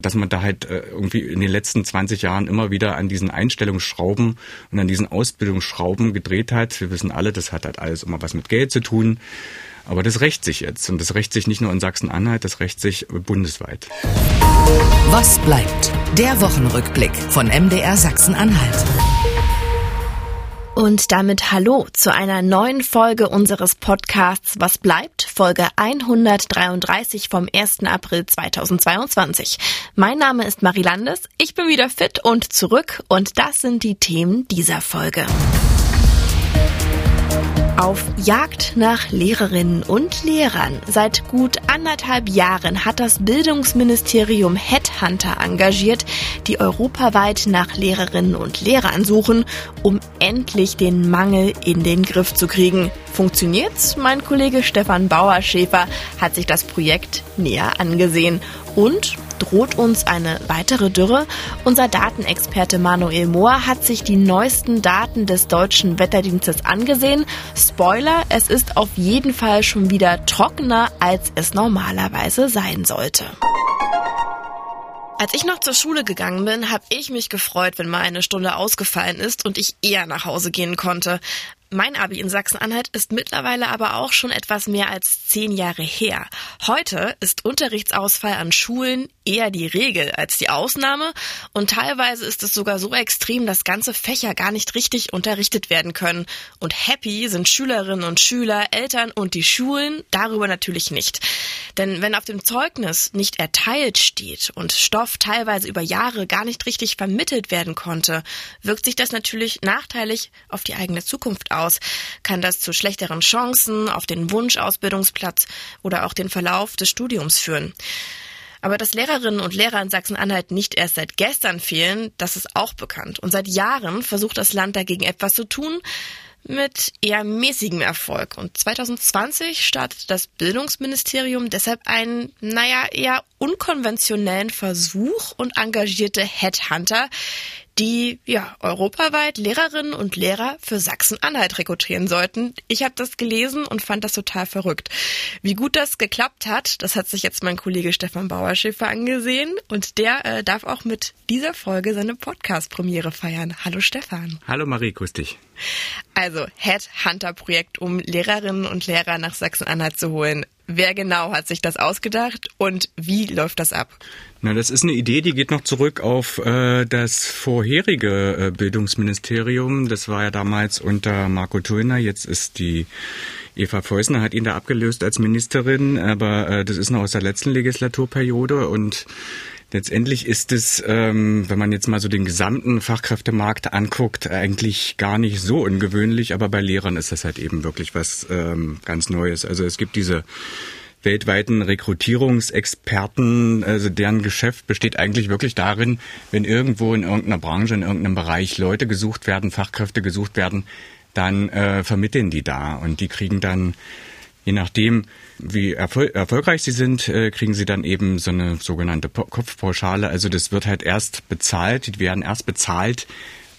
dass man da halt äh, irgendwie in den letzten 20 Jahren immer wieder an diesen Einstellungsschrauben und an diesen Ausbildungsschrauben gedreht hat. Wir wissen alle, das hat halt alles immer was mit Geld zu tun. Aber das rächt sich jetzt. Und das rächt sich nicht nur in Sachsen-Anhalt, das rächt sich bundesweit. Was bleibt? Der Wochenrückblick von MDR Sachsen-Anhalt. Und damit hallo zu einer neuen Folge unseres Podcasts Was bleibt? Folge 133 vom 1. April 2022. Mein Name ist Marie Landes, ich bin wieder fit und zurück und das sind die Themen dieser Folge. Auf Jagd nach Lehrerinnen und Lehrern. Seit gut anderthalb Jahren hat das Bildungsministerium Headhunter engagiert, die europaweit nach Lehrerinnen und Lehrern suchen, um endlich den Mangel in den Griff zu kriegen. Funktioniert's? Mein Kollege Stefan Bauerschäfer hat sich das Projekt näher angesehen und droht uns eine weitere Dürre? Unser Datenexperte Manuel Mohr hat sich die neuesten Daten des deutschen Wetterdienstes angesehen. Spoiler, es ist auf jeden Fall schon wieder trockener, als es normalerweise sein sollte. Als ich noch zur Schule gegangen bin, habe ich mich gefreut, wenn mal eine Stunde ausgefallen ist und ich eher nach Hause gehen konnte. Mein Abi in Sachsen-Anhalt ist mittlerweile aber auch schon etwas mehr als zehn Jahre her. Heute ist Unterrichtsausfall an Schulen eher die Regel als die Ausnahme und teilweise ist es sogar so extrem, dass ganze Fächer gar nicht richtig unterrichtet werden können. Und happy sind Schülerinnen und Schüler, Eltern und die Schulen darüber natürlich nicht. Denn wenn auf dem Zeugnis nicht erteilt steht und Stoff teilweise über Jahre gar nicht richtig vermittelt werden konnte, wirkt sich das natürlich nachteilig auf die eigene Zukunft aus. Kann das zu schlechteren Chancen auf den Wunschausbildungsplatz oder auch den Verlauf des Studiums führen. Aber dass Lehrerinnen und Lehrer in Sachsen-Anhalt nicht erst seit gestern fehlen, das ist auch bekannt. Und seit Jahren versucht das Land dagegen etwas zu tun mit eher mäßigem Erfolg. Und 2020 startet das Bildungsministerium deshalb einen, naja, eher unkonventionellen Versuch und engagierte Headhunter, die ja europaweit Lehrerinnen und Lehrer für Sachsen-Anhalt rekrutieren sollten. Ich habe das gelesen und fand das total verrückt. Wie gut das geklappt hat, das hat sich jetzt mein Kollege Stefan Bauerschäfer angesehen und der äh, darf auch mit dieser Folge seine Podcast-Premiere feiern. Hallo Stefan. Hallo Marie, grüß dich. Also Headhunter-Projekt, um Lehrerinnen und Lehrer nach Sachsen-Anhalt zu holen. Wer genau hat sich das ausgedacht und wie läuft das ab? Na, das ist eine Idee, die geht noch zurück auf äh, das vorherige äh, Bildungsministerium. Das war ja damals unter Marco Tullner. Jetzt ist die Eva Feusner hat ihn da abgelöst als Ministerin, aber äh, das ist noch aus der letzten Legislaturperiode und Letztendlich ist es, ähm, wenn man jetzt mal so den gesamten Fachkräftemarkt anguckt, eigentlich gar nicht so ungewöhnlich, aber bei Lehrern ist das halt eben wirklich was ähm, ganz Neues. Also es gibt diese weltweiten Rekrutierungsexperten, also deren Geschäft besteht eigentlich wirklich darin, wenn irgendwo in irgendeiner Branche, in irgendeinem Bereich Leute gesucht werden, Fachkräfte gesucht werden, dann äh, vermitteln die da und die kriegen dann Je nachdem, wie erfol erfolgreich sie sind, äh, kriegen sie dann eben so eine sogenannte Kopfpauschale. Also das wird halt erst bezahlt, die werden erst bezahlt,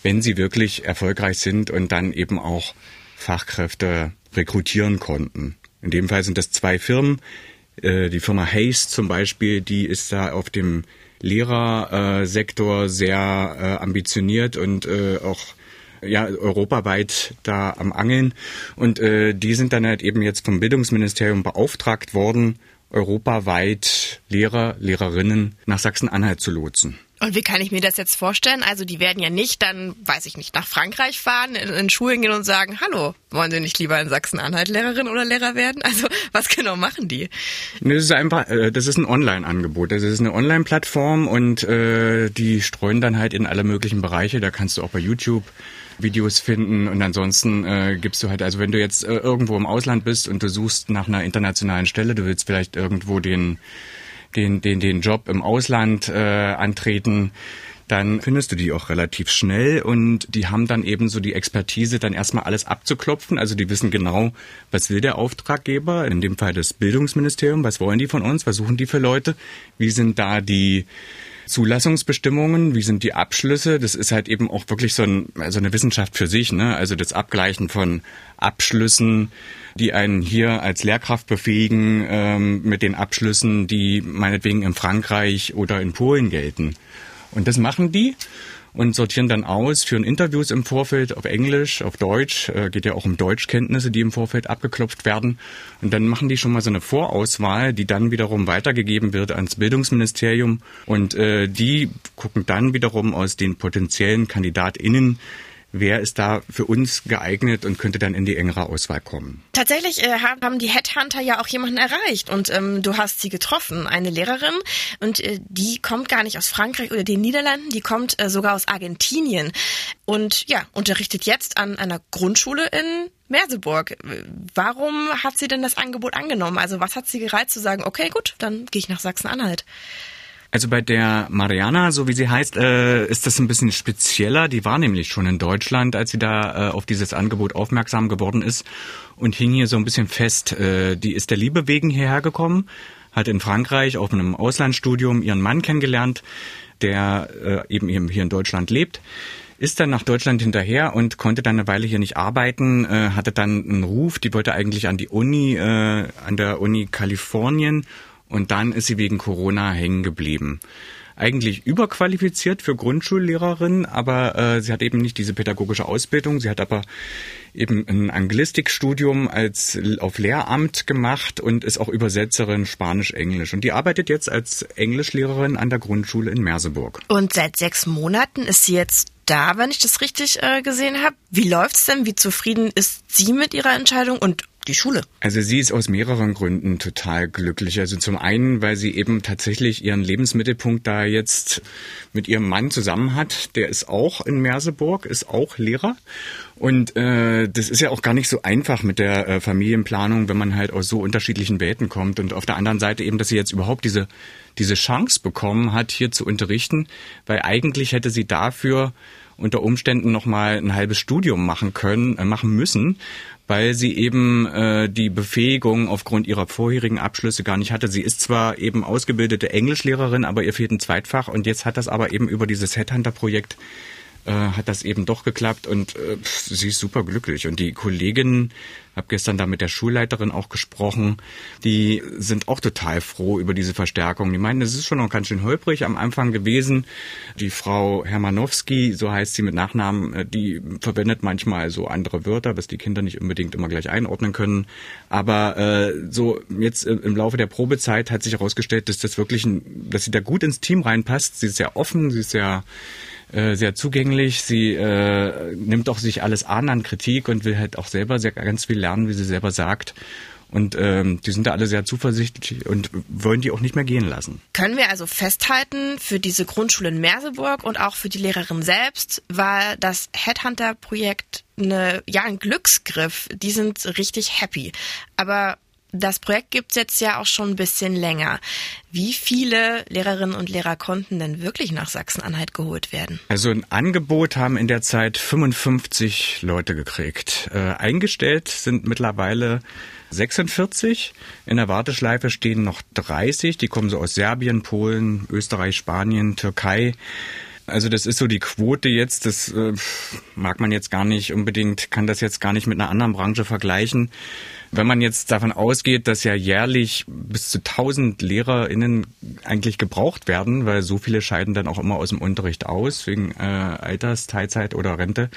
wenn sie wirklich erfolgreich sind und dann eben auch Fachkräfte rekrutieren konnten. In dem Fall sind das zwei Firmen. Äh, die Firma Hayes zum Beispiel, die ist da auf dem Lehrersektor sehr äh, ambitioniert und auch ja europaweit da am Angeln. Und äh, die sind dann halt eben jetzt vom Bildungsministerium beauftragt worden, europaweit Lehrer, Lehrerinnen nach Sachsen-Anhalt zu lotsen. Und wie kann ich mir das jetzt vorstellen? Also die werden ja nicht dann, weiß ich nicht, nach Frankreich fahren, in, in Schulen gehen und sagen, hallo, wollen Sie nicht lieber in Sachsen-Anhalt Lehrerin oder Lehrer werden? Also was genau machen die? Das ist einfach, äh, das ist ein Online-Angebot. Das ist eine Online-Plattform und äh, die streuen dann halt in alle möglichen Bereiche. Da kannst du auch bei YouTube Videos finden und ansonsten äh, gibst du halt, also wenn du jetzt äh, irgendwo im Ausland bist und du suchst nach einer internationalen Stelle, du willst vielleicht irgendwo den den den den Job im Ausland äh, antreten, dann findest du die auch relativ schnell und die haben dann eben so die Expertise, dann erstmal alles abzuklopfen. Also die wissen genau, was will der Auftraggeber, in dem Fall das Bildungsministerium, was wollen die von uns, was suchen die für Leute, wie sind da die Zulassungsbestimmungen, wie sind die Abschlüsse. Das ist halt eben auch wirklich so, ein, so eine Wissenschaft für sich. Ne? Also das Abgleichen von Abschlüssen, die einen hier als Lehrkraft befähigen, ähm, mit den Abschlüssen, die meinetwegen in Frankreich oder in Polen gelten. Und das machen die und sortieren dann aus, führen Interviews im Vorfeld auf Englisch, auf Deutsch, äh, geht ja auch um Deutschkenntnisse, die im Vorfeld abgeklopft werden. Und dann machen die schon mal so eine Vorauswahl, die dann wiederum weitergegeben wird ans Bildungsministerium. Und äh, die gucken dann wiederum aus den potenziellen KandidatInnen wer ist da für uns geeignet und könnte dann in die engere Auswahl kommen. Tatsächlich äh, haben die Headhunter ja auch jemanden erreicht und ähm, du hast sie getroffen, eine Lehrerin und äh, die kommt gar nicht aus Frankreich oder den Niederlanden, die kommt äh, sogar aus Argentinien und ja, unterrichtet jetzt an einer Grundschule in Merseburg. Warum hat sie denn das Angebot angenommen? Also was hat sie gereizt zu sagen, okay, gut, dann gehe ich nach Sachsen-Anhalt? Also bei der Mariana, so wie sie heißt, äh, ist das ein bisschen spezieller. Die war nämlich schon in Deutschland, als sie da äh, auf dieses Angebot aufmerksam geworden ist und hing hier so ein bisschen fest. Äh, die ist der Liebe wegen hierher gekommen, hat in Frankreich auf einem Auslandsstudium ihren Mann kennengelernt, der äh, eben hier in Deutschland lebt ist dann nach Deutschland hinterher und konnte dann eine Weile hier nicht arbeiten, äh, hatte dann einen Ruf, die wollte eigentlich an die Uni, äh, an der Uni Kalifornien und dann ist sie wegen Corona hängen geblieben. Eigentlich überqualifiziert für Grundschullehrerin, aber äh, sie hat eben nicht diese pädagogische Ausbildung. Sie hat aber eben ein Anglistikstudium als auf Lehramt gemacht und ist auch Übersetzerin Spanisch-Englisch. Und die arbeitet jetzt als Englischlehrerin an der Grundschule in Merseburg. Und seit sechs Monaten ist sie jetzt da, wenn ich das richtig äh, gesehen habe. Wie läuft's denn? Wie zufrieden ist sie mit ihrer Entscheidung und die Schule? Also sie ist aus mehreren Gründen total glücklich. Also zum einen, weil sie eben tatsächlich ihren Lebensmittelpunkt da jetzt mit ihrem Mann zusammen hat. Der ist auch in Merseburg, ist auch Lehrer. Und äh, das ist ja auch gar nicht so einfach mit der äh, Familienplanung, wenn man halt aus so unterschiedlichen Welten kommt. Und auf der anderen Seite eben, dass sie jetzt überhaupt diese, diese Chance bekommen hat, hier zu unterrichten, weil eigentlich hätte sie dafür unter Umständen noch mal ein halbes Studium machen können, äh, machen müssen, weil sie eben äh, die Befähigung aufgrund ihrer vorherigen Abschlüsse gar nicht hatte. Sie ist zwar eben ausgebildete Englischlehrerin, aber ihr fehlt ein Zweitfach und jetzt hat das aber eben über dieses Headhunter-Projekt äh, hat das eben doch geklappt und äh, sie ist super glücklich. Und die Kolleginnen, habe gestern da mit der Schulleiterin auch gesprochen, die sind auch total froh über diese Verstärkung. Die meinen, es ist schon noch ganz schön holprig am Anfang gewesen. Die Frau Hermanowski, so heißt sie mit Nachnamen, äh, die verwendet manchmal so andere Wörter, was die Kinder nicht unbedingt immer gleich einordnen können. Aber äh, so jetzt im Laufe der Probezeit hat sich herausgestellt, dass das wirklich, ein, dass sie da gut ins Team reinpasst. Sie ist sehr offen, sie ist sehr äh, sehr zugänglich. Sie äh, nimmt auch sich alles an an Kritik und will halt auch selber sehr ganz viel lernen, wie sie selber sagt. Und ähm, die sind da alle sehr zuversichtlich und wollen die auch nicht mehr gehen lassen. Können wir also festhalten, für diese Grundschule in Merseburg und auch für die Lehrerin selbst war das Headhunter-Projekt eine, ja, ein Glücksgriff. Die sind richtig happy. Aber das Projekt gibt's jetzt ja auch schon ein bisschen länger. Wie viele Lehrerinnen und Lehrer konnten denn wirklich nach Sachsen-Anhalt geholt werden? Also ein Angebot haben in der Zeit 55 Leute gekriegt. Äh, eingestellt sind mittlerweile 46. In der Warteschleife stehen noch 30. Die kommen so aus Serbien, Polen, Österreich, Spanien, Türkei. Also das ist so die Quote jetzt, das äh, mag man jetzt gar nicht unbedingt, kann das jetzt gar nicht mit einer anderen Branche vergleichen. Wenn man jetzt davon ausgeht, dass ja jährlich bis zu 1000 LehrerInnen eigentlich gebraucht werden, weil so viele scheiden dann auch immer aus dem Unterricht aus, wegen äh, Alters, Teilzeit oder Rente,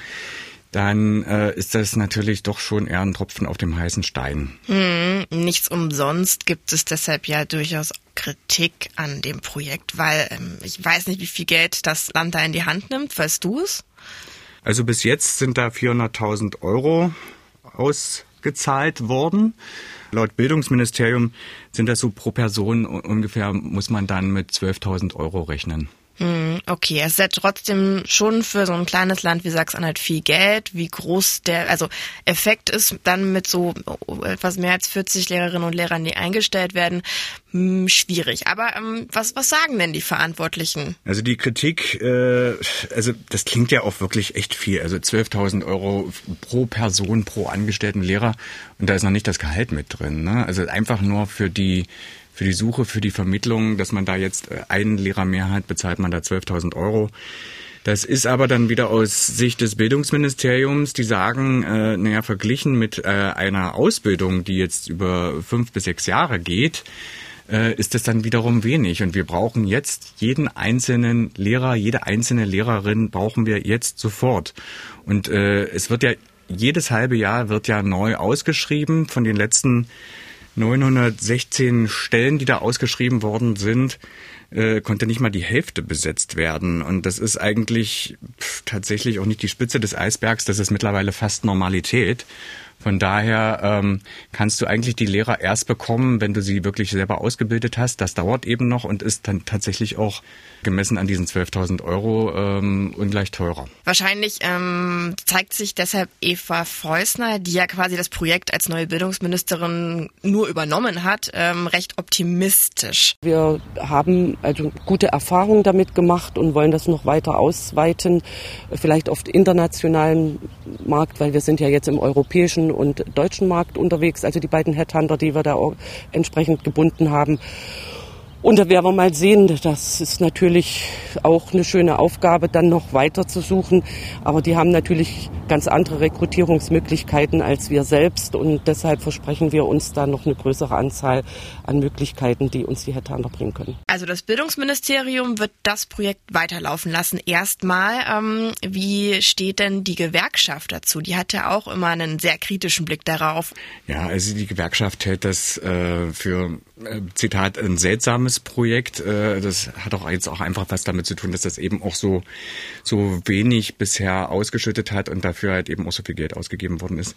dann äh, ist das natürlich doch schon eher ein Tropfen auf dem heißen Stein. Hm, nichts umsonst gibt es deshalb ja durchaus Kritik an dem Projekt, weil ähm, ich weiß nicht, wie viel Geld das Land da in die Hand nimmt. Weißt du es? Also bis jetzt sind da 400.000 Euro aus gezahlt worden. Laut Bildungsministerium sind das so pro Person ungefähr, muss man dann mit 12.000 Euro rechnen. Hm, okay, es ist ja trotzdem schon für so ein kleines Land wie Sachsen-Anhalt viel Geld. Wie groß der, also Effekt ist dann mit so etwas mehr als 40 Lehrerinnen und Lehrern, die eingestellt werden, hm, schwierig. Aber ähm, was, was sagen denn die Verantwortlichen? Also die Kritik, äh, also das klingt ja auch wirklich echt viel. Also 12.000 Euro pro Person, pro angestellten Lehrer und da ist noch nicht das Gehalt mit drin. Ne? Also einfach nur für die für die Suche, für die Vermittlung, dass man da jetzt äh, einen Lehrer mehr hat, bezahlt man da 12.000 Euro. Das ist aber dann wieder aus Sicht des Bildungsministeriums, die sagen, äh, naja, verglichen mit äh, einer Ausbildung, die jetzt über fünf bis sechs Jahre geht, äh, ist das dann wiederum wenig. Und wir brauchen jetzt jeden einzelnen Lehrer, jede einzelne Lehrerin brauchen wir jetzt sofort. Und äh, es wird ja jedes halbe Jahr wird ja neu ausgeschrieben von den letzten 916 Stellen, die da ausgeschrieben worden sind, äh, konnte nicht mal die Hälfte besetzt werden. Und das ist eigentlich pff, tatsächlich auch nicht die Spitze des Eisbergs, das ist mittlerweile fast Normalität. Von daher ähm, kannst du eigentlich die Lehrer erst bekommen, wenn du sie wirklich selber ausgebildet hast. Das dauert eben noch und ist dann tatsächlich auch gemessen an diesen 12.000 Euro ähm, ungleich teurer. Wahrscheinlich ähm, zeigt sich deshalb Eva Freusner, die ja quasi das Projekt als neue Bildungsministerin nur übernommen hat, ähm, recht optimistisch. Wir haben also gute Erfahrungen damit gemacht und wollen das noch weiter ausweiten, vielleicht auf internationalen Markt, weil wir sind ja jetzt im europäischen und deutschen Markt unterwegs, also die beiden Headhunter, die wir da entsprechend gebunden haben. Und da werden wir mal sehen, das ist natürlich auch eine schöne Aufgabe, dann noch weiter zu suchen. Aber die haben natürlich ganz andere Rekrutierungsmöglichkeiten als wir selbst. Und deshalb versprechen wir uns da noch eine größere Anzahl an Möglichkeiten, die uns die Headhunter bringen können. Also das Bildungsministerium wird das Projekt weiterlaufen lassen. Erstmal, ähm, wie steht denn die Gewerkschaft dazu? Die hat ja auch immer einen sehr kritischen Blick darauf. Ja, also die Gewerkschaft hält das äh, für, Zitat, ein seltsames Projekt. Äh, das hat auch jetzt auch einfach was damit zu tun, dass das eben auch so, so wenig bisher ausgeschüttet hat und dafür halt eben auch so viel Geld ausgegeben worden ist.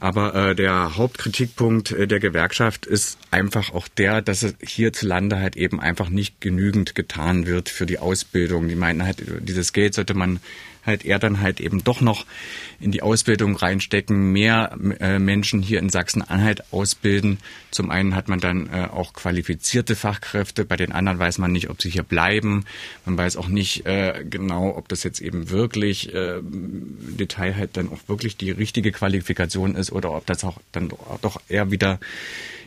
Aber äh, der Hauptkritikpunkt äh, der Gewerkschaft ist einfach auch der, dass es hierzulande halt eben einfach nicht genügend getan wird für die Ausbildung. Die meinen halt, dieses Geld sollte man halt er dann halt eben doch noch in die Ausbildung reinstecken, mehr äh, Menschen hier in Sachsen-Anhalt ausbilden. Zum einen hat man dann äh, auch qualifizierte Fachkräfte, bei den anderen weiß man nicht, ob sie hier bleiben. Man weiß auch nicht äh, genau, ob das jetzt eben wirklich äh, Detail halt dann auch wirklich die richtige Qualifikation ist oder ob das auch dann doch eher wieder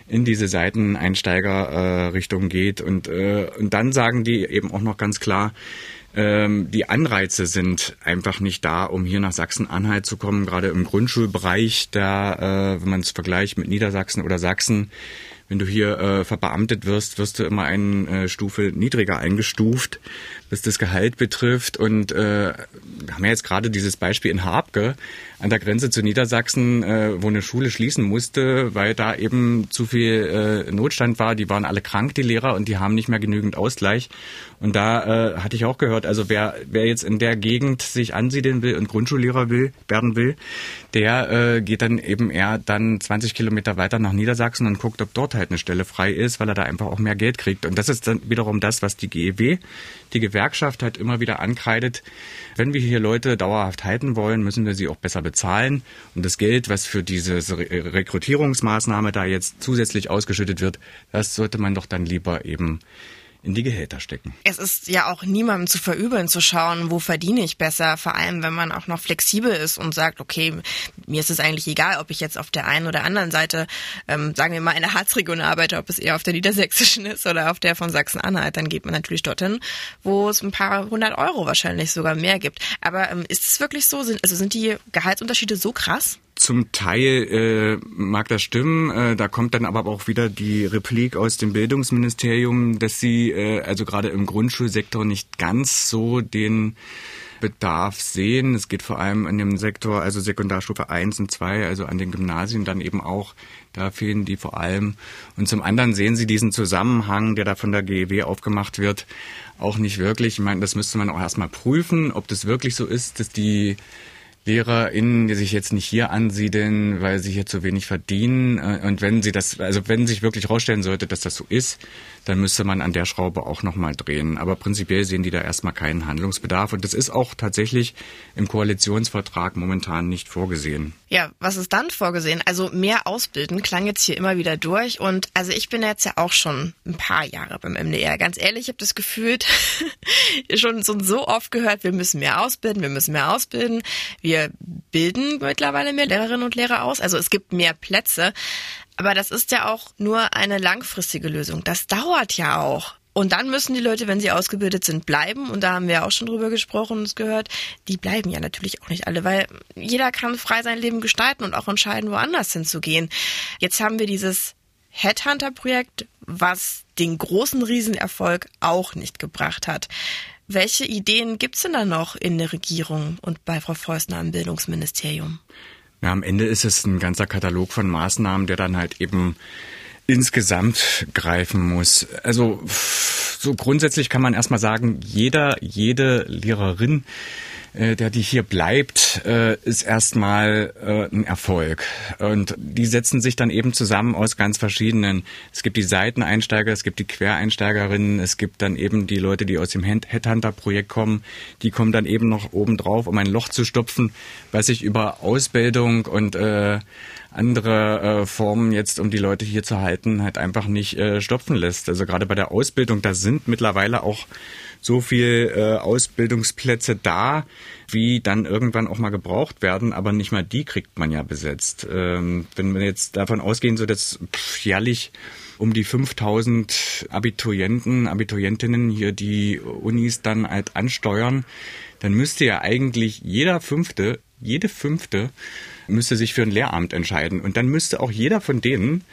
in diese Seiteneinsteiger-Richtung äh, geht. Und, äh, und dann sagen die eben auch noch ganz klar, ähm, die Anreize sind einfach nicht da, um hier nach Sachsen-Anhalt zu kommen. Gerade im Grundschulbereich, da, äh, wenn man es vergleicht mit Niedersachsen oder Sachsen, wenn du hier äh, verbeamtet wirst, wirst du immer eine äh, Stufe niedriger eingestuft, was das Gehalt betrifft. Und äh, wir haben ja jetzt gerade dieses Beispiel in Habke an der Grenze zu Niedersachsen, äh, wo eine Schule schließen musste, weil da eben zu viel äh, Notstand war. Die waren alle krank, die Lehrer, und die haben nicht mehr genügend Ausgleich. Und da äh, hatte ich auch gehört, also wer, wer jetzt in der Gegend sich ansiedeln will und Grundschullehrer will, werden will, der äh, geht dann eben eher dann 20 Kilometer weiter nach Niedersachsen und guckt, ob dort halt eine Stelle frei ist, weil er da einfach auch mehr Geld kriegt. Und das ist dann wiederum das, was die GEW, die Gewerkschaft halt immer wieder ankreidet. Wenn wir hier Leute dauerhaft halten wollen, müssen wir sie auch besser bezahlen. Und das Geld, was für diese Rekrutierungsmaßnahme da jetzt zusätzlich ausgeschüttet wird, das sollte man doch dann lieber eben in die Gehälter stecken. Es ist ja auch niemandem zu verübeln zu schauen, wo verdiene ich besser, vor allem wenn man auch noch flexibel ist und sagt, okay, mir ist es eigentlich egal, ob ich jetzt auf der einen oder anderen Seite, ähm, sagen wir mal, in der Harzregion arbeite, ob es eher auf der niedersächsischen ist oder auf der von Sachsen-Anhalt, dann geht man natürlich dorthin, wo es ein paar hundert Euro wahrscheinlich sogar mehr gibt. Aber ähm, ist es wirklich so? Sind, also sind die Gehaltsunterschiede so krass? Zum Teil äh, mag das stimmen. Äh, da kommt dann aber auch wieder die Replik aus dem Bildungsministerium, dass sie äh, also gerade im Grundschulsektor nicht ganz so den Bedarf sehen. Es geht vor allem in dem Sektor, also Sekundarstufe 1 und 2, also an den Gymnasien dann eben auch, da fehlen die vor allem. Und zum anderen sehen Sie diesen Zusammenhang, der da von der GEW aufgemacht wird, auch nicht wirklich. Ich meine, das müsste man auch erstmal prüfen, ob das wirklich so ist, dass die LehrerInnen, die sich jetzt nicht hier ansiedeln, weil sie hier zu wenig verdienen. Äh, und wenn sie das, also wenn sich wirklich herausstellen sollte, dass das so ist, dann müsste man an der Schraube auch nochmal drehen. Aber prinzipiell sehen die da erstmal keinen Handlungsbedarf. Und das ist auch tatsächlich im Koalitionsvertrag momentan nicht vorgesehen. Ja, was ist dann vorgesehen? Also mehr ausbilden klang jetzt hier immer wieder durch. Und also ich bin jetzt ja auch schon ein paar Jahre beim MDR. Ganz ehrlich, ich habe das gefühlt schon so oft gehört, wir müssen mehr ausbilden, wir müssen mehr ausbilden. Wir bilden mittlerweile mehr Lehrerinnen und Lehrer aus. Also es gibt mehr Plätze. Aber das ist ja auch nur eine langfristige Lösung. Das dauert ja auch. Und dann müssen die Leute, wenn sie ausgebildet sind, bleiben. Und da haben wir auch schon drüber gesprochen und es gehört. Die bleiben ja natürlich auch nicht alle, weil jeder kann frei sein Leben gestalten und auch entscheiden, woanders hinzugehen. Jetzt haben wir dieses Headhunter-Projekt, was den großen Riesenerfolg auch nicht gebracht hat. Welche Ideen gibt's denn da noch in der Regierung und bei Frau Feusner im Bildungsministerium? Ja, am Ende ist es ein ganzer Katalog von Maßnahmen, der dann halt eben insgesamt greifen muss. Also so grundsätzlich kann man erstmal sagen, jeder, jede Lehrerin, der die hier bleibt, äh, ist erstmal äh, ein Erfolg. Und die setzen sich dann eben zusammen aus ganz verschiedenen. Es gibt die Seiteneinsteiger, es gibt die Quereinsteigerinnen, es gibt dann eben die Leute, die aus dem Headhunter-Projekt kommen. Die kommen dann eben noch oben drauf, um ein Loch zu stopfen, was sich über Ausbildung und äh, andere äh, Formen jetzt, um die Leute hier zu halten, halt einfach nicht äh, stopfen lässt. Also gerade bei der Ausbildung, da sind mittlerweile auch so viel äh, Ausbildungsplätze da, wie dann irgendwann auch mal gebraucht werden, aber nicht mal die kriegt man ja besetzt. Ähm, wenn wir jetzt davon ausgehen, so dass jährlich um die 5000 Abiturienten, Abiturientinnen hier die Unis dann halt ansteuern, dann müsste ja eigentlich jeder Fünfte, jede Fünfte müsste sich für ein Lehramt entscheiden. Und dann müsste auch jeder von denen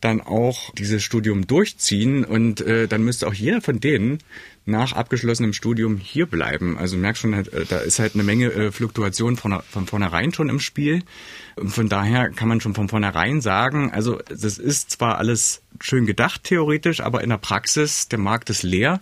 dann auch dieses Studium durchziehen und äh, dann müsste auch jeder von denen nach abgeschlossenem Studium hier bleiben. Also merkst schon, äh, da ist halt eine Menge äh, Fluktuation von, von vornherein schon im Spiel. Von daher kann man schon von vornherein sagen, also das ist zwar alles schön gedacht theoretisch, aber in der Praxis, der Markt ist leer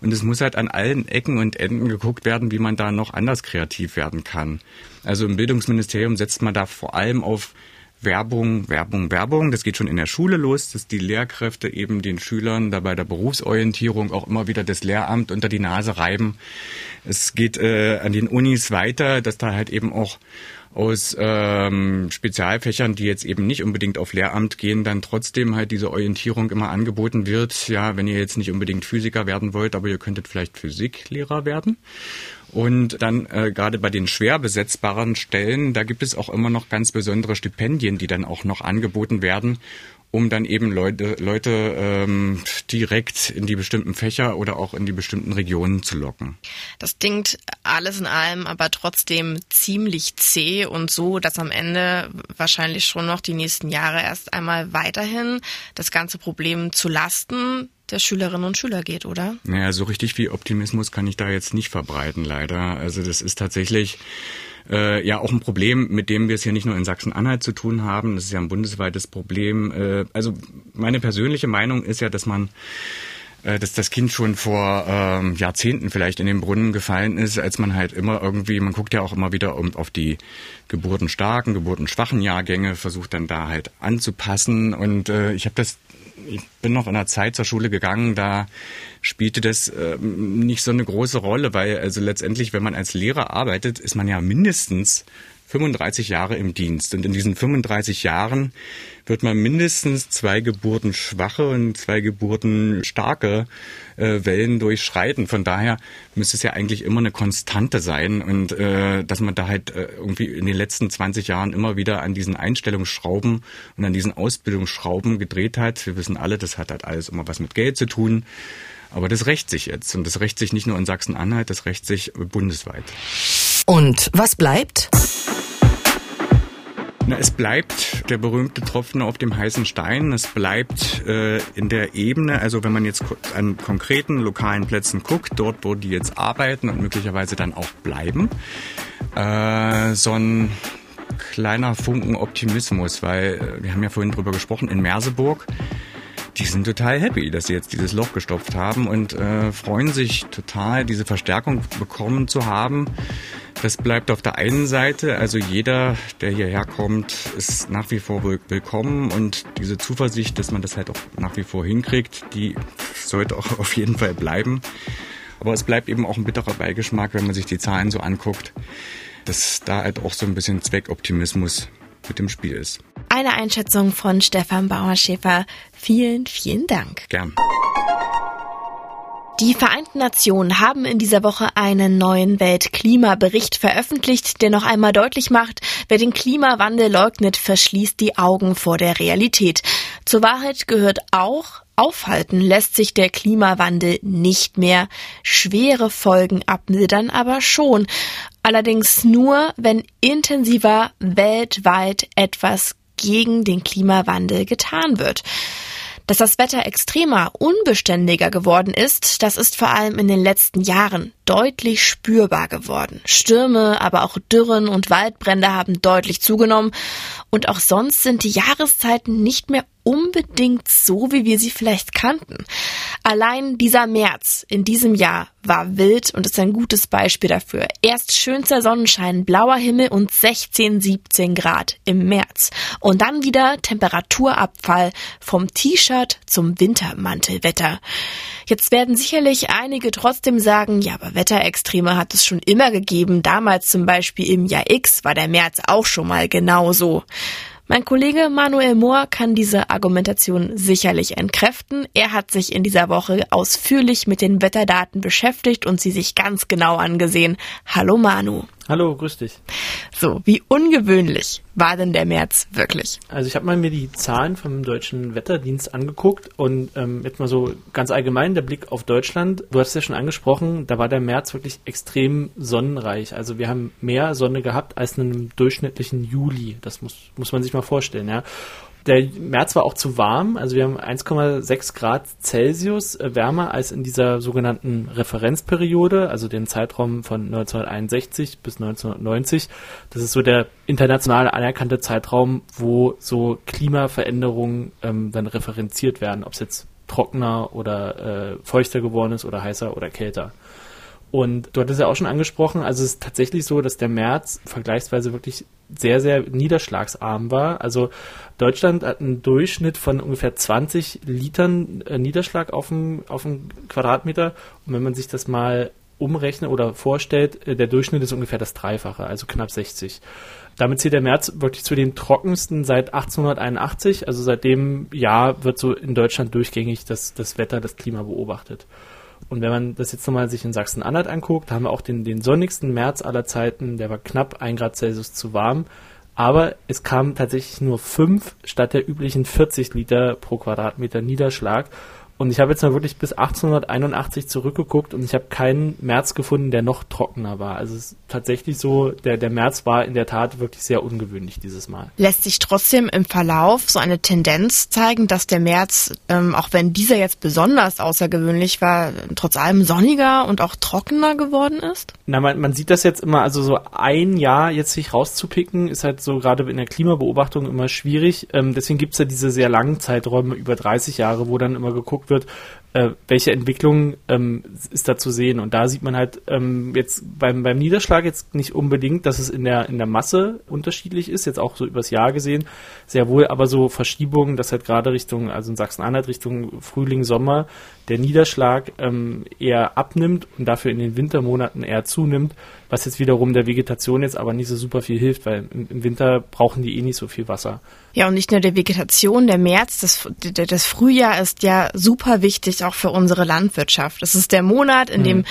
und es muss halt an allen Ecken und Enden geguckt werden, wie man da noch anders kreativ werden kann. Also im Bildungsministerium setzt man da vor allem auf Werbung, Werbung, Werbung. Das geht schon in der Schule los, dass die Lehrkräfte eben den Schülern da bei der Berufsorientierung auch immer wieder das Lehramt unter die Nase reiben. Es geht äh, an den Unis weiter, dass da halt eben auch aus ähm, Spezialfächern, die jetzt eben nicht unbedingt auf Lehramt gehen, dann trotzdem halt diese Orientierung immer angeboten wird. Ja, wenn ihr jetzt nicht unbedingt Physiker werden wollt, aber ihr könntet vielleicht Physiklehrer werden. Und dann äh, gerade bei den schwer besetzbaren Stellen, da gibt es auch immer noch ganz besondere Stipendien, die dann auch noch angeboten werden, um dann eben Leute, Leute ähm, direkt in die bestimmten Fächer oder auch in die bestimmten Regionen zu locken. Das klingt alles in allem aber trotzdem ziemlich zäh und so, dass am Ende wahrscheinlich schon noch die nächsten Jahre erst einmal weiterhin das ganze Problem zu Lasten der Schülerinnen und Schüler geht, oder? Naja, so richtig viel Optimismus kann ich da jetzt nicht verbreiten, leider. Also das ist tatsächlich äh, ja auch ein Problem, mit dem wir es ja nicht nur in Sachsen-Anhalt zu tun haben. Das ist ja ein bundesweites Problem. Äh, also meine persönliche Meinung ist ja, dass man äh, dass das Kind schon vor ähm, Jahrzehnten vielleicht in den Brunnen gefallen ist, als man halt immer irgendwie, man guckt ja auch immer wieder um, auf die geburtenstarken, geburtenschwachen Jahrgänge, versucht dann da halt anzupassen. Und äh, ich habe das ich bin noch in einer Zeit zur Schule gegangen, da spielte das äh, nicht so eine große Rolle, weil also letztendlich, wenn man als Lehrer arbeitet, ist man ja mindestens 35 Jahre im Dienst. Und in diesen 35 Jahren wird man mindestens zwei Geburten schwache und zwei Geburten starke äh, Wellen durchschreiten. Von daher müsste es ja eigentlich immer eine Konstante sein und äh, dass man da halt äh, irgendwie in den letzten 20 Jahren immer wieder an diesen Einstellungsschrauben und an diesen Ausbildungsschrauben gedreht hat. Wir wissen alle, das hat halt alles immer was mit Geld zu tun. Aber das rächt sich jetzt. Und das rächt sich nicht nur in Sachsen-Anhalt, das rächt sich bundesweit. Und was bleibt? Na, es bleibt der berühmte Tropfen auf dem heißen Stein. Es bleibt äh, in der Ebene, also wenn man jetzt an konkreten lokalen Plätzen guckt, dort, wo die jetzt arbeiten und möglicherweise dann auch bleiben, äh, so ein kleiner Funken Optimismus, weil äh, wir haben ja vorhin drüber gesprochen, in Merseburg die sind total happy, dass sie jetzt dieses Loch gestopft haben und äh, freuen sich total, diese Verstärkung bekommen zu haben. Das bleibt auf der einen Seite, also jeder, der hierher kommt, ist nach wie vor willkommen und diese Zuversicht, dass man das halt auch nach wie vor hinkriegt, die sollte auch auf jeden Fall bleiben. Aber es bleibt eben auch ein bitterer Beigeschmack, wenn man sich die Zahlen so anguckt, dass da halt auch so ein bisschen Zweckoptimismus mit dem Spiel ist. Eine Einschätzung von Stefan Bauerschäfer. Vielen, vielen Dank. Gern. Die Vereinten Nationen haben in dieser Woche einen neuen Weltklimabericht veröffentlicht, der noch einmal deutlich macht, wer den Klimawandel leugnet, verschließt die Augen vor der Realität. Zur Wahrheit gehört auch, aufhalten lässt sich der Klimawandel nicht mehr. Schwere Folgen abmildern aber schon. Allerdings nur, wenn intensiver weltweit etwas gegen den Klimawandel getan wird. Dass das Wetter extremer, unbeständiger geworden ist, das ist vor allem in den letzten Jahren deutlich spürbar geworden. Stürme, aber auch Dürren und Waldbrände haben deutlich zugenommen und auch sonst sind die Jahreszeiten nicht mehr unbedingt so, wie wir sie vielleicht kannten. Allein dieser März in diesem Jahr war wild und ist ein gutes Beispiel dafür. Erst schönster Sonnenschein, blauer Himmel und 16, 17 Grad im März. Und dann wieder Temperaturabfall vom T-Shirt zum Wintermantelwetter. Jetzt werden sicherlich einige trotzdem sagen, ja, aber Wetterextreme hat es schon immer gegeben. Damals zum Beispiel im Jahr X war der März auch schon mal genauso. Mein Kollege Manuel Mohr kann diese Argumentation sicherlich entkräften. Er hat sich in dieser Woche ausführlich mit den Wetterdaten beschäftigt und sie sich ganz genau angesehen. Hallo Manu. Hallo, grüß dich. So, wie ungewöhnlich war denn der März wirklich? Also ich habe mal mir die Zahlen vom deutschen Wetterdienst angeguckt und ähm, jetzt mal so ganz allgemein der Blick auf Deutschland. Du hast es ja schon angesprochen, da war der März wirklich extrem sonnenreich. Also wir haben mehr Sonne gehabt als in einem durchschnittlichen Juli. Das muss, muss man sich mal vorstellen, ja. Der März war auch zu warm, also wir haben 1,6 Grad Celsius äh, wärmer als in dieser sogenannten Referenzperiode, also den Zeitraum von 1961 bis 1990. Das ist so der international anerkannte Zeitraum, wo so Klimaveränderungen ähm, dann referenziert werden, ob es jetzt trockener oder äh, feuchter geworden ist oder heißer oder kälter. Und du hattest ja auch schon angesprochen, also es ist tatsächlich so, dass der März vergleichsweise wirklich sehr, sehr niederschlagsarm war. Also Deutschland hat einen Durchschnitt von ungefähr 20 Litern äh, Niederschlag auf dem, auf dem Quadratmeter. Und wenn man sich das mal umrechnet oder vorstellt, äh, der Durchschnitt ist ungefähr das Dreifache, also knapp 60. Damit zählt der März wirklich zu den trockensten seit 1881. Also seit dem Jahr wird so in Deutschland durchgängig das, das Wetter, das Klima beobachtet. Und wenn man das jetzt nochmal sich in Sachsen-Anhalt anguckt, haben wir auch den, den sonnigsten März aller Zeiten, der war knapp ein Grad Celsius zu warm. Aber es kamen tatsächlich nur fünf statt der üblichen 40 Liter pro Quadratmeter Niederschlag. Und ich habe jetzt mal wirklich bis 1881 zurückgeguckt und ich habe keinen März gefunden, der noch trockener war. Also es ist tatsächlich so, der, der März war in der Tat wirklich sehr ungewöhnlich dieses Mal. Lässt sich trotzdem im Verlauf so eine Tendenz zeigen, dass der März, ähm, auch wenn dieser jetzt besonders außergewöhnlich war, trotz allem sonniger und auch trockener geworden ist? Na, man, man sieht das jetzt immer, also so ein Jahr jetzt sich rauszupicken, ist halt so gerade in der Klimabeobachtung immer schwierig. Ähm, deswegen gibt es ja diese sehr langen Zeiträume über 30 Jahre, wo dann immer geguckt wird, äh, welche Entwicklung ähm, ist da zu sehen. Und da sieht man halt ähm, jetzt beim, beim Niederschlag jetzt nicht unbedingt, dass es in der, in der Masse unterschiedlich ist, jetzt auch so übers Jahr gesehen, sehr wohl aber so Verschiebungen, dass halt gerade Richtung, also in Sachsen-Anhalt Richtung Frühling, Sommer, der Niederschlag ähm, eher abnimmt und dafür in den Wintermonaten eher zunimmt, was jetzt wiederum der Vegetation jetzt aber nicht so super viel hilft, weil im, im Winter brauchen die eh nicht so viel Wasser. Ja, und nicht nur der Vegetation, der März, das, das Frühjahr ist ja super wichtig auch für unsere Landwirtschaft. Es ist der Monat, in mhm. dem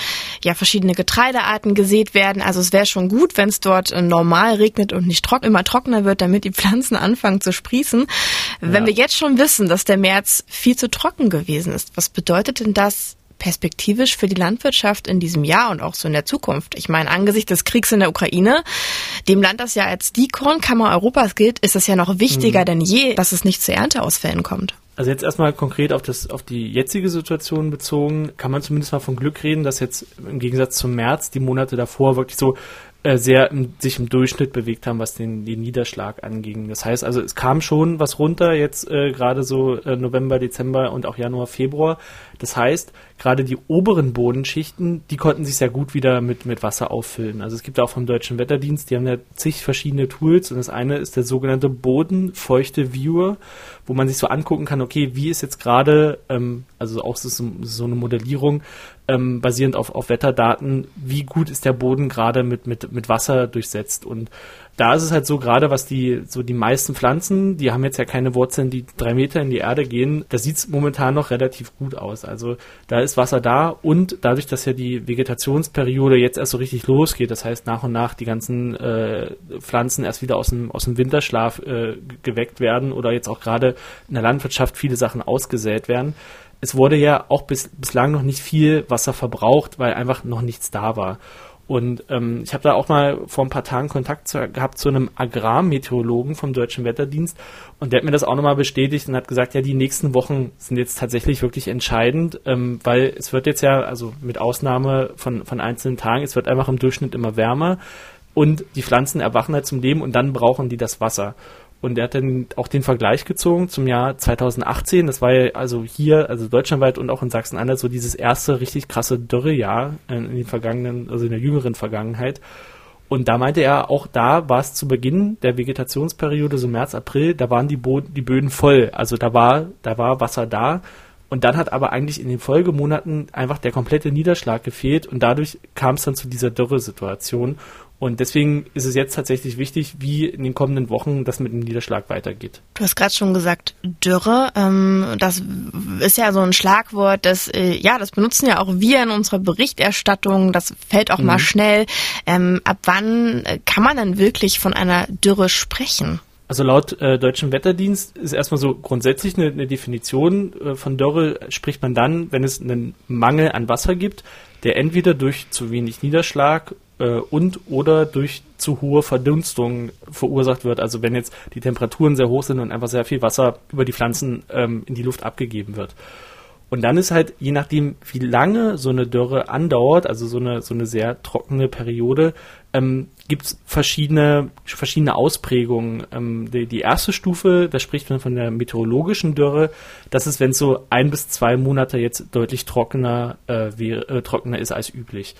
ja verschiedene Getreidearten gesät werden. Also es wäre schon gut, wenn es dort äh, normal regnet und nicht trocken, immer trockener wird, damit die Pflanzen anfangen zu sprießen. Ja. Wenn wir jetzt schon wissen, dass der März viel zu trocken gewesen ist, was bedeutet denn das perspektivisch für die Landwirtschaft in diesem Jahr und auch so in der Zukunft? Ich meine, angesichts des Kriegs in der Ukraine, dem Land, das ja als die Kornkammer Europas gilt, ist es ja noch wichtiger mhm. denn je, dass es nicht zu Ernteausfällen kommt. Also jetzt erstmal konkret auf, das, auf die jetzige Situation bezogen, kann man zumindest mal von Glück reden, dass jetzt im Gegensatz zum März die Monate davor wirklich so äh, sehr im, sich im Durchschnitt bewegt haben, was den, den Niederschlag anging. Das heißt also, es kam schon was runter, jetzt äh, gerade so äh, November, Dezember und auch Januar, Februar. Das heißt, gerade die oberen Bodenschichten, die konnten sich sehr gut wieder mit, mit Wasser auffüllen. Also es gibt auch vom Deutschen Wetterdienst, die haben ja zig verschiedene Tools und das eine ist der sogenannte Bodenfeuchte Viewer, wo man sich so angucken kann, okay, wie ist jetzt gerade, ähm, also auch so, so eine Modellierung, ähm, basierend auf, auf Wetterdaten, wie gut ist der Boden gerade mit, mit, mit Wasser durchsetzt. Und da ist es halt so, gerade was die, so die meisten Pflanzen, die haben jetzt ja keine Wurzeln, die drei Meter in die Erde gehen, da sieht es momentan noch relativ gut aus. Also da ist Wasser da und dadurch, dass ja die Vegetationsperiode jetzt erst so richtig losgeht, das heißt nach und nach die ganzen äh, Pflanzen erst wieder aus dem, aus dem Winterschlaf äh, geweckt werden oder jetzt auch gerade in der Landwirtschaft viele Sachen ausgesät werden, es wurde ja auch bis, bislang noch nicht viel Wasser verbraucht, weil einfach noch nichts da war. Und ähm, ich habe da auch mal vor ein paar Tagen Kontakt zu, gehabt zu einem Agrarmeteorologen vom Deutschen Wetterdienst und der hat mir das auch nochmal bestätigt und hat gesagt, ja, die nächsten Wochen sind jetzt tatsächlich wirklich entscheidend, ähm, weil es wird jetzt ja, also mit Ausnahme von, von einzelnen Tagen, es wird einfach im Durchschnitt immer wärmer und die Pflanzen erwachen halt zum Leben und dann brauchen die das Wasser. Und er hat dann auch den Vergleich gezogen zum Jahr 2018. Das war ja also hier, also deutschlandweit und auch in Sachsen-Anhalt so dieses erste richtig krasse Dürrejahr in den vergangenen, also in der jüngeren Vergangenheit. Und da meinte er, auch da war es zu Beginn der Vegetationsperiode, so März, April, da waren die, Boden, die Böden voll. Also da war, da war Wasser da. Und dann hat aber eigentlich in den Folgemonaten einfach der komplette Niederschlag gefehlt und dadurch kam es dann zu dieser Dürresituation. Und deswegen ist es jetzt tatsächlich wichtig, wie in den kommenden Wochen das mit dem Niederschlag weitergeht. Du hast gerade schon gesagt, Dürre. Ähm, das ist ja so ein Schlagwort, das, äh, ja, das benutzen ja auch wir in unserer Berichterstattung. Das fällt auch mhm. mal schnell. Ähm, ab wann kann man dann wirklich von einer Dürre sprechen? Also laut äh, Deutschen Wetterdienst ist erstmal so grundsätzlich eine, eine Definition äh, von Dürre spricht man dann, wenn es einen Mangel an Wasser gibt, der entweder durch zu wenig Niederschlag äh, und oder durch zu hohe Verdunstung verursacht wird. Also wenn jetzt die Temperaturen sehr hoch sind und einfach sehr viel Wasser über die Pflanzen ähm, in die Luft abgegeben wird. Und dann ist halt, je nachdem, wie lange so eine Dürre andauert, also so eine, so eine sehr trockene Periode, ähm, gibt es verschiedene, verschiedene Ausprägungen. Ähm, die, die erste Stufe, da spricht man von der meteorologischen Dürre, das ist, wenn es so ein bis zwei Monate jetzt deutlich trockener, äh, wie, äh, trockener ist als üblich.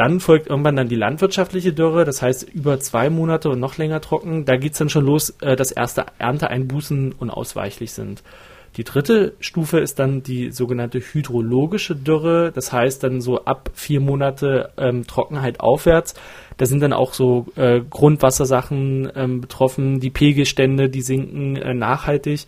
Dann folgt irgendwann dann die landwirtschaftliche Dürre, das heißt über zwei Monate und noch länger trocken. Da geht es dann schon los, äh, dass erste Ernteeinbußen unausweichlich sind. Die dritte Stufe ist dann die sogenannte hydrologische Dürre, das heißt dann so ab vier Monate ähm, Trockenheit aufwärts. Da sind dann auch so äh, Grundwassersachen ähm, betroffen, die Pegelstände, die sinken äh, nachhaltig.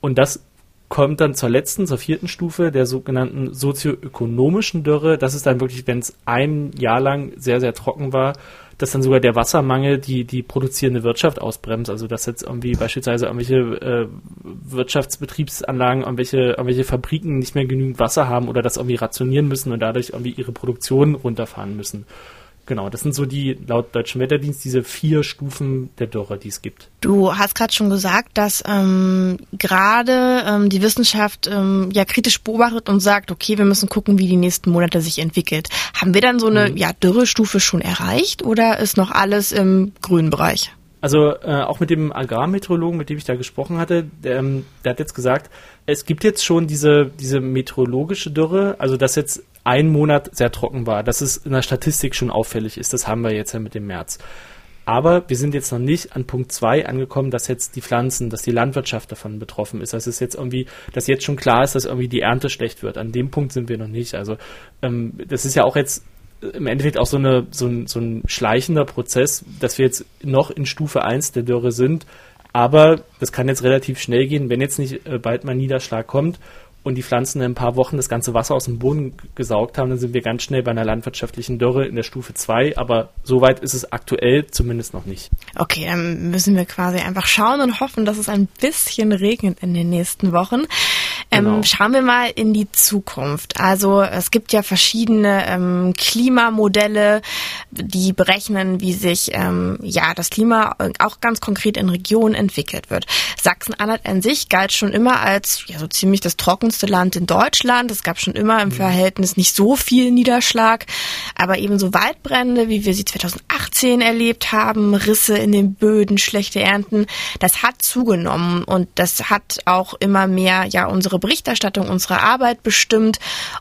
Und das kommt dann zur letzten, zur vierten Stufe der sogenannten sozioökonomischen Dürre. Das ist dann wirklich, wenn es ein Jahr lang sehr, sehr trocken war, dass dann sogar der Wassermangel die, die produzierende Wirtschaft ausbremst. Also dass jetzt irgendwie beispielsweise irgendwelche äh, Wirtschaftsbetriebsanlagen, irgendwelche, irgendwelche Fabriken nicht mehr genügend Wasser haben oder das irgendwie rationieren müssen und dadurch irgendwie ihre Produktion runterfahren müssen. Genau, das sind so die laut Deutschen Wetterdienst diese vier Stufen der Dürre, die es gibt. Du hast gerade schon gesagt, dass ähm, gerade ähm, die Wissenschaft ähm, ja kritisch beobachtet und sagt, okay, wir müssen gucken, wie die nächsten Monate sich entwickelt. Haben wir dann so eine mhm. ja, Dürrestufe schon erreicht oder ist noch alles im grünen Bereich? Also äh, auch mit dem Agrarmeteorologen, mit dem ich da gesprochen hatte, der, ähm, der hat jetzt gesagt, es gibt jetzt schon diese, diese meteorologische Dürre, also dass jetzt ein Monat sehr trocken war, dass es in der Statistik schon auffällig ist. Das haben wir jetzt ja mit dem März. Aber wir sind jetzt noch nicht an Punkt 2 angekommen, dass jetzt die Pflanzen, dass die Landwirtschaft davon betroffen ist. Dass es jetzt irgendwie, dass jetzt schon klar ist, dass irgendwie die Ernte schlecht wird. An dem Punkt sind wir noch nicht. Also ähm, das ist ja auch jetzt im Endeffekt auch so, eine, so, ein, so ein schleichender Prozess, dass wir jetzt noch in Stufe 1 der Dürre sind. Aber das kann jetzt relativ schnell gehen, wenn jetzt nicht äh, bald mal Niederschlag kommt und die Pflanzen in ein paar Wochen das ganze Wasser aus dem Boden gesaugt haben, dann sind wir ganz schnell bei einer landwirtschaftlichen Dürre in der Stufe 2, aber soweit ist es aktuell zumindest noch nicht. Okay, dann müssen wir quasi einfach schauen und hoffen, dass es ein bisschen regnet in den nächsten Wochen. Ähm, genau. schauen wir mal in die Zukunft. Also es gibt ja verschiedene ähm, Klimamodelle, die berechnen, wie sich ähm, ja das Klima auch ganz konkret in Regionen entwickelt wird. Sachsen-Anhalt an sich galt schon immer als ja so ziemlich das trockenste Land in Deutschland. Es gab schon immer im mhm. Verhältnis nicht so viel Niederschlag, aber ebenso Waldbrände, wie wir sie 2018 erlebt haben, Risse in den Böden, schlechte Ernten, das hat zugenommen und das hat auch immer mehr ja unsere unsere Berichterstattung, unsere Arbeit bestimmt.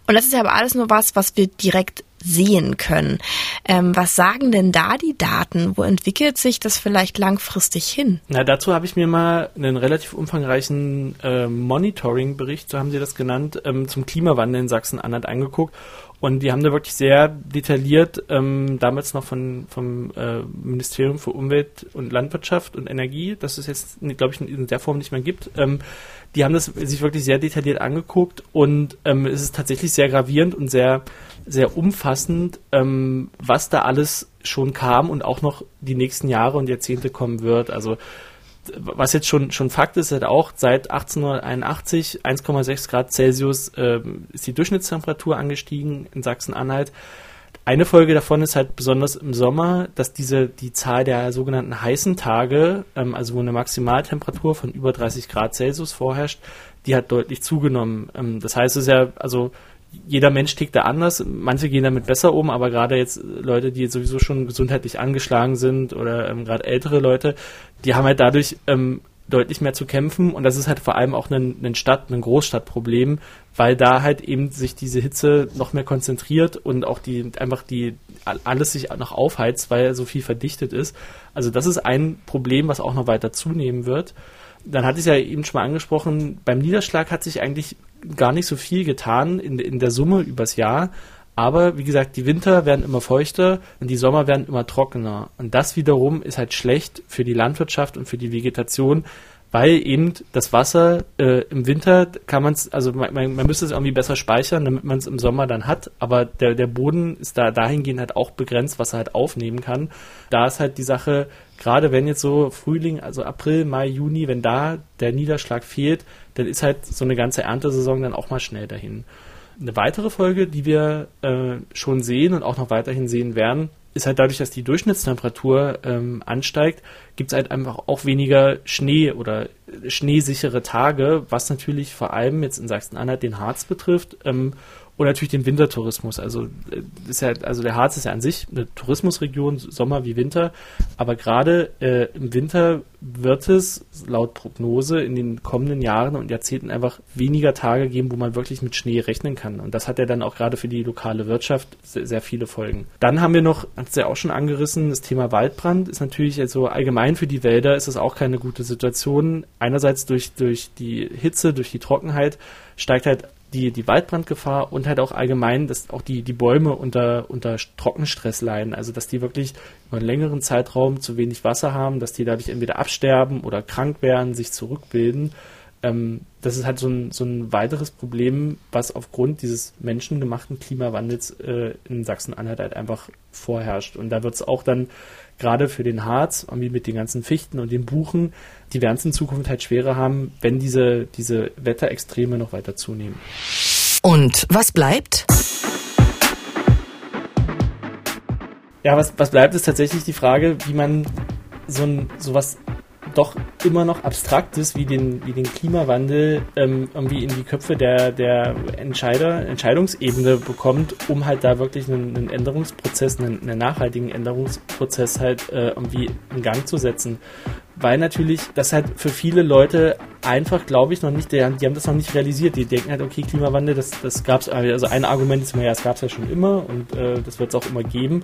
Und das ist ja aber alles nur was, was wir direkt sehen können. Ähm, was sagen denn da die Daten? Wo entwickelt sich das vielleicht langfristig hin? Na, dazu habe ich mir mal einen relativ umfangreichen äh, Monitoring-Bericht, so haben Sie das genannt, ähm, zum Klimawandel in Sachsen-Anhalt angeguckt. Und die haben da wirklich sehr detailliert, ähm, damals noch von, vom äh, Ministerium für Umwelt und Landwirtschaft und Energie, das es jetzt, glaube ich, in der Form nicht mehr gibt, ähm, die haben das sich wirklich sehr detailliert angeguckt und ähm, es ist tatsächlich sehr gravierend und sehr, sehr umfassend, ähm, was da alles schon kam und auch noch die nächsten Jahre und Jahrzehnte kommen wird. Also was jetzt schon, schon Fakt ist, halt auch seit 1881 1,6 Grad Celsius äh, ist die Durchschnittstemperatur angestiegen in Sachsen-Anhalt. Eine Folge davon ist halt besonders im Sommer, dass diese die Zahl der sogenannten heißen Tage, ähm, also wo eine Maximaltemperatur von über 30 Grad Celsius vorherrscht, die hat deutlich zugenommen. Ähm, das heißt, es ist ja also jeder Mensch tickt da anders. Manche gehen damit besser um, aber gerade jetzt Leute, die sowieso schon gesundheitlich angeschlagen sind oder ähm, gerade ältere Leute, die haben halt dadurch ähm, deutlich mehr zu kämpfen und das ist halt vor allem auch ein, ein Stadt, ein Großstadtproblem, weil da halt eben sich diese Hitze noch mehr konzentriert und auch die einfach die alles sich noch aufheizt, weil so viel verdichtet ist. Also das ist ein Problem, was auch noch weiter zunehmen wird. Dann hatte ich es ja eben schon mal angesprochen, beim Niederschlag hat sich eigentlich gar nicht so viel getan in, in der Summe übers Jahr. Aber wie gesagt, die Winter werden immer feuchter und die Sommer werden immer trockener. Und das wiederum ist halt schlecht für die Landwirtschaft und für die Vegetation, weil eben das Wasser äh, im Winter kann man es, also man, man, müsste es irgendwie besser speichern, damit man es im Sommer dann hat, aber der, der Boden ist da dahingehend halt auch begrenzt, was er halt aufnehmen kann. Da ist halt die Sache, gerade wenn jetzt so Frühling, also April, Mai, Juni, wenn da der Niederschlag fehlt, dann ist halt so eine ganze Erntesaison dann auch mal schnell dahin. Eine weitere Folge, die wir äh, schon sehen und auch noch weiterhin sehen werden, ist halt dadurch, dass die Durchschnittstemperatur ähm, ansteigt, gibt es halt einfach auch weniger Schnee oder schneesichere Tage, was natürlich vor allem jetzt in Sachsen-Anhalt den Harz betrifft. Ähm, und natürlich den Wintertourismus. Also, äh, ist ja, also der Harz ist ja an sich eine Tourismusregion, Sommer wie Winter. Aber gerade äh, im Winter wird es laut Prognose in den kommenden Jahren und Jahrzehnten einfach weniger Tage geben, wo man wirklich mit Schnee rechnen kann. Und das hat ja dann auch gerade für die lokale Wirtschaft sehr, sehr viele Folgen. Dann haben wir noch, hat es ja auch schon angerissen, das Thema Waldbrand ist natürlich also allgemein für die Wälder ist es auch keine gute Situation. Einerseits durch, durch die Hitze, durch die Trockenheit steigt halt die, die Waldbrandgefahr und halt auch allgemein, dass auch die, die Bäume unter, unter Trockenstress leiden. Also, dass die wirklich über einen längeren Zeitraum zu wenig Wasser haben, dass die dadurch entweder absterben oder krank werden, sich zurückbilden. Ähm, das ist halt so ein, so ein weiteres Problem, was aufgrund dieses menschengemachten Klimawandels äh, in Sachsen-Anhalt halt einfach vorherrscht. Und da wird es auch dann gerade für den Harz, irgendwie mit den ganzen Fichten und den Buchen, die werden es in Zukunft halt schwerer haben, wenn diese, diese Wetterextreme noch weiter zunehmen. Und was bleibt? Ja, was, was bleibt, ist tatsächlich die Frage, wie man so ein, sowas doch immer noch Abstraktes wie den, wie den Klimawandel ähm, irgendwie in die Köpfe der, der Entscheider, Entscheidungsebene bekommt, um halt da wirklich einen, einen Änderungsprozess, einen, einen, nachhaltigen Änderungsprozess halt äh, irgendwie in Gang zu setzen weil natürlich das halt für viele Leute einfach, glaube ich, noch nicht, die, haben das noch nicht realisiert. Die denken halt, okay, Klimawandel, das, das gab es, also ein Argument ist immer, ja, es gab es ja schon immer und äh, das wird es auch immer geben.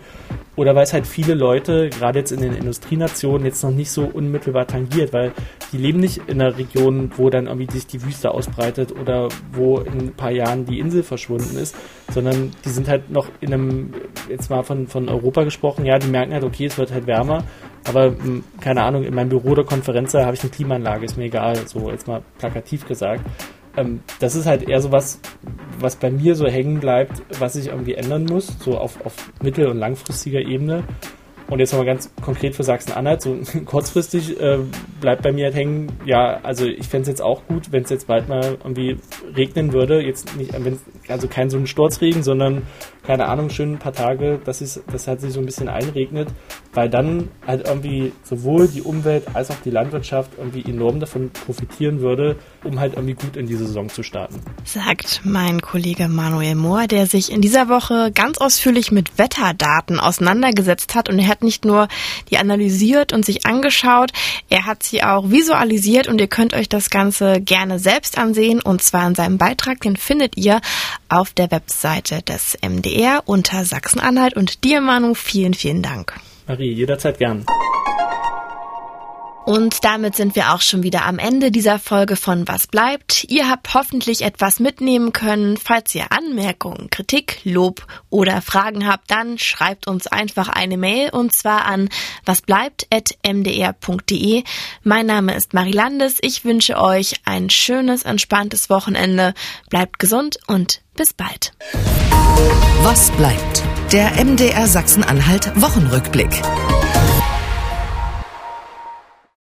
Oder weil es halt viele Leute, gerade jetzt in den Industrienationen, jetzt noch nicht so unmittelbar tangiert, weil die leben nicht in einer Region, wo dann irgendwie sich die Wüste ausbreitet oder wo in ein paar Jahren die Insel verschwunden ist, sondern die sind halt noch in einem, jetzt mal von, von Europa gesprochen, ja, die merken halt, okay, es wird halt wärmer aber hm, keine Ahnung, in meinem Büro oder Konferenz habe ich eine Klimaanlage, ist mir egal, so jetzt mal plakativ gesagt. Ähm, das ist halt eher so was, was bei mir so hängen bleibt, was ich irgendwie ändern muss, so auf, auf mittel- und langfristiger Ebene. Und jetzt nochmal ganz konkret für Sachsen-Anhalt, so kurzfristig äh, bleibt bei mir halt hängen, ja, also ich fände es jetzt auch gut, wenn es jetzt bald mal irgendwie regnen würde, jetzt nicht, also kein so ein Sturzregen, sondern keine Ahnung, schön ein paar Tage, dass es, das halt sich so ein bisschen einregnet, weil dann halt irgendwie sowohl die Umwelt als auch die Landwirtschaft irgendwie enorm davon profitieren würde, um halt irgendwie gut in die Saison zu starten. Sagt mein Kollege Manuel Mohr, der sich in dieser Woche ganz ausführlich mit Wetterdaten auseinandergesetzt hat. Und er hat nicht nur die analysiert und sich angeschaut, er hat sie auch visualisiert. Und ihr könnt euch das Ganze gerne selbst ansehen. Und zwar in seinem Beitrag, den findet ihr auf der Webseite des MDR unter Sachsen-Anhalt. Und dir, Manu, vielen, vielen Dank. Marie, jederzeit gern. Und damit sind wir auch schon wieder am Ende dieser Folge von Was bleibt. Ihr habt hoffentlich etwas mitnehmen können. Falls ihr Anmerkungen, Kritik, Lob oder Fragen habt, dann schreibt uns einfach eine Mail und zwar an wasbleibt.mdr.de. Mein Name ist Marie Landes. Ich wünsche euch ein schönes, entspanntes Wochenende. Bleibt gesund und bis bald. Was bleibt? Der MDR Sachsen-Anhalt Wochenrückblick.